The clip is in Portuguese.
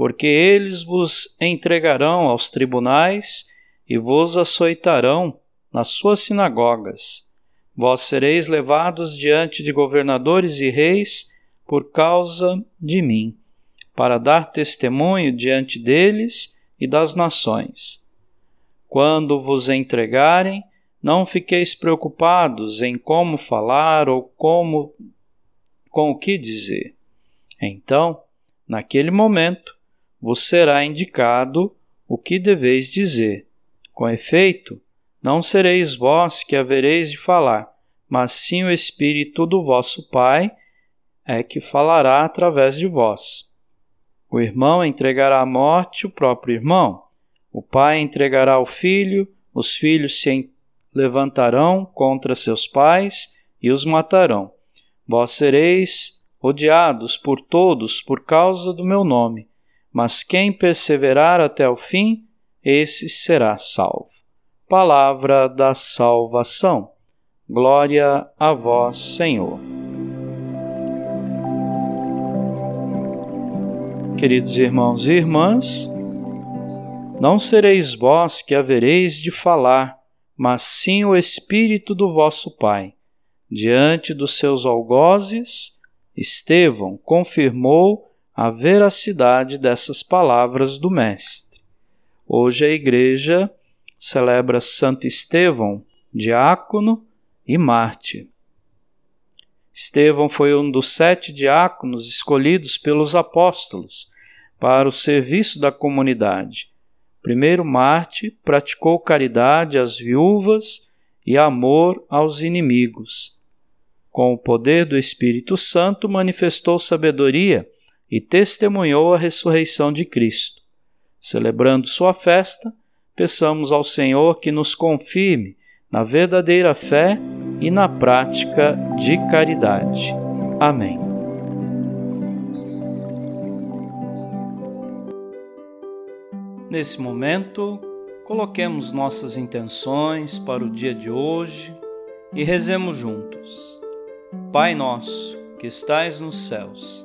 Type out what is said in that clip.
porque eles vos entregarão aos tribunais e vos açoitarão nas suas sinagogas. Vós sereis levados diante de governadores e reis por causa de mim, para dar testemunho diante deles e das nações. Quando vos entregarem, não fiqueis preocupados em como falar ou como com o que dizer. Então, naquele momento, vos será indicado o que deveis dizer. Com efeito, não sereis vós que havereis de falar, mas sim o Espírito do vosso Pai é que falará através de vós. O irmão entregará à morte o próprio irmão, o pai entregará o filho, os filhos se levantarão contra seus pais e os matarão. Vós sereis odiados por todos por causa do meu nome, mas quem perseverar até o fim, esse será salvo. Palavra da salvação. Glória a vós, Senhor. Queridos irmãos e irmãs, não sereis vós que havereis de falar, mas sim o Espírito do vosso Pai. Diante dos seus algozes, Estevão confirmou a veracidade dessas palavras do Mestre. Hoje a Igreja celebra Santo Estevão, diácono e mártir. Estevão foi um dos sete diáconos escolhidos pelos apóstolos para o serviço da comunidade. Primeiro Marte praticou caridade às viúvas e amor aos inimigos. Com o poder do Espírito Santo, manifestou sabedoria e testemunhou a ressurreição de Cristo. Celebrando sua festa, peçamos ao Senhor que nos confirme na verdadeira fé e na prática de caridade. Amém. Nesse momento, coloquemos nossas intenções para o dia de hoje e rezemos juntos. Pai nosso, que estais nos céus,